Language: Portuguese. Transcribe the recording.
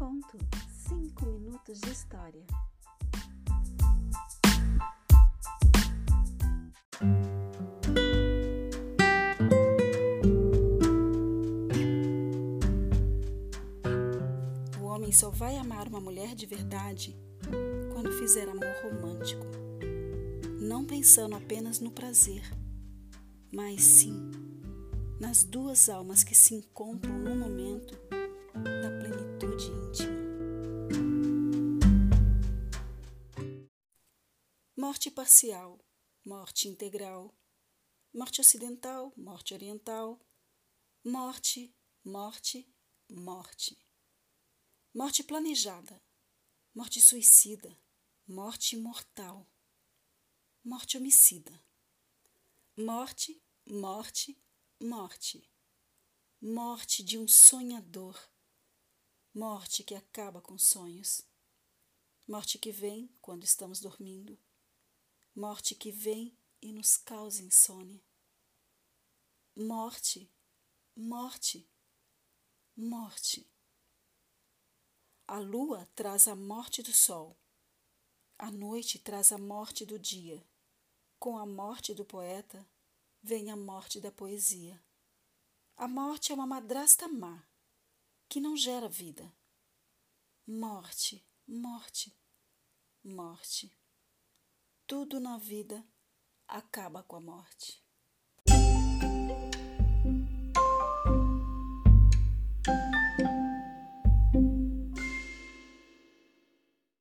minuto, cinco minutos de história. O homem só vai amar uma mulher de verdade quando fizer amor romântico, não pensando apenas no prazer, mas sim nas duas almas que se encontram no momento Morte parcial, morte integral, morte ocidental, morte oriental, morte, morte, morte. Morte planejada, morte suicida, morte mortal, morte homicida. Morte, morte, morte. Morte de um sonhador. Morte que acaba com sonhos. Morte que vem quando estamos dormindo. Morte que vem e nos causa insônia. Morte, morte, morte. A lua traz a morte do sol. A noite traz a morte do dia. Com a morte do poeta, vem a morte da poesia. A morte é uma madrasta má, que não gera vida. Morte, morte, morte. Tudo na vida acaba com a morte.